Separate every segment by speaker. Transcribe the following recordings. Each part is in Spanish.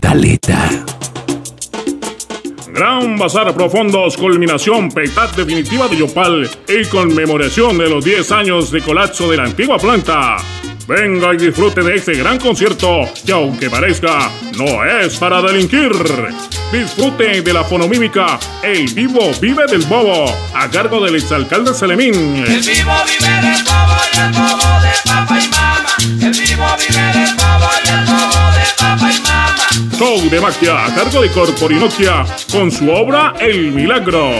Speaker 1: cantaleta.
Speaker 2: Gran Bazar Profundos, culminación petat definitiva de Yopal y conmemoración de los 10 años de colapso de la antigua planta. Venga y disfrute de este gran concierto que aunque parezca, no es para delinquir. Disfrute de la fonomímica El Vivo Vive del Bobo, a cargo del exalcalde Selemín.
Speaker 3: El vivo vive del bobo y el bobo de papá y mamá. El vivo vive del bobo de
Speaker 2: magia a cargo de Corporinoquia con su obra El Milagro.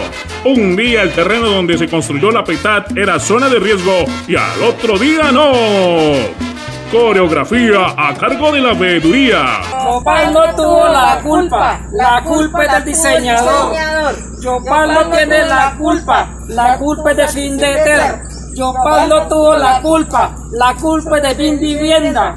Speaker 2: Un día el terreno donde se construyó la petat era zona de riesgo y al otro día no. Coreografía a cargo de la veeduría.
Speaker 4: Yopal no tuvo la culpa, la culpa es del diseñador. Yopal no tiene la culpa, la culpa es de fin de Ter. Yopal no tuvo la culpa, la culpa es de Fin Vivienda.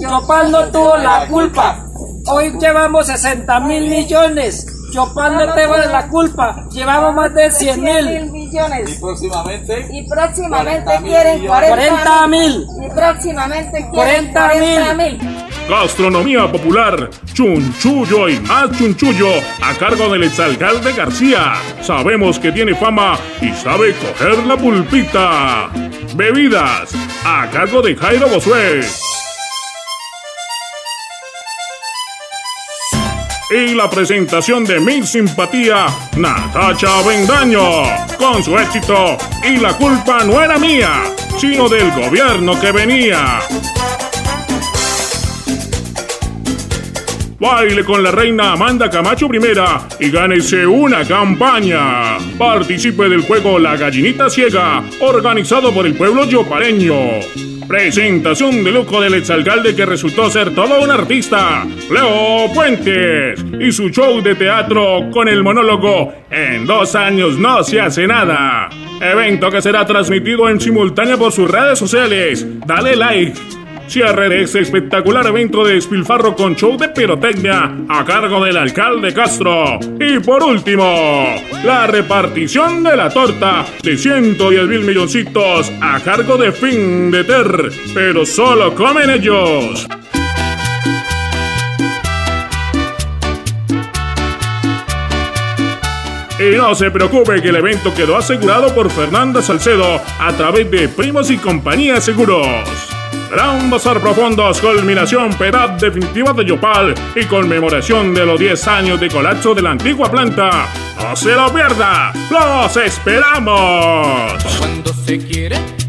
Speaker 4: Yopal no tuvo la culpa, hoy llevamos 60 mil millones. Yopal no tuvo la culpa, llevamos más de 100 mil.
Speaker 5: millones.
Speaker 6: próximamente
Speaker 5: Y próximamente
Speaker 6: 40 mil
Speaker 5: quieren
Speaker 6: millones.
Speaker 4: 40 mil.
Speaker 5: Y próximamente quieren
Speaker 4: 40 mil.
Speaker 5: 40 mil.
Speaker 2: Gastronomía popular, chunchullo y más chunchullo a cargo del exalcalde García. Sabemos que tiene fama y sabe coger la pulpita. Bebidas a cargo de Jairo Bosué. Y la presentación de Mi Simpatía, Natacha Bendaño, con su éxito Y la culpa no era mía, sino del gobierno que venía. Baile con la reina Amanda Camacho primera y gánese una campaña. Participe del juego La Gallinita Ciega, organizado por el pueblo yopareño. Presentación de lujo del exalcalde que resultó ser todo un artista, Leo Puentes, y su show de teatro con el monólogo En dos años no se hace nada. Evento que será transmitido en simultáneo por sus redes sociales. Dale like. Cierre de este espectacular evento de despilfarro con show de pirotecnia a cargo del alcalde Castro. Y por último, la repartición de la torta de 110 mil milloncitos a cargo de Fin de Ter. Pero solo comen ellos. Y no se preocupe que el evento quedó asegurado por Fernanda Salcedo a través de Primos y Compañía Seguros. Gran Bazar Profundos, culminación pedad definitiva de Yopal y conmemoración de los 10 años de colapso de la antigua planta. ¡No se lo pierda! ¡Los esperamos!
Speaker 3: Cuando se quiere.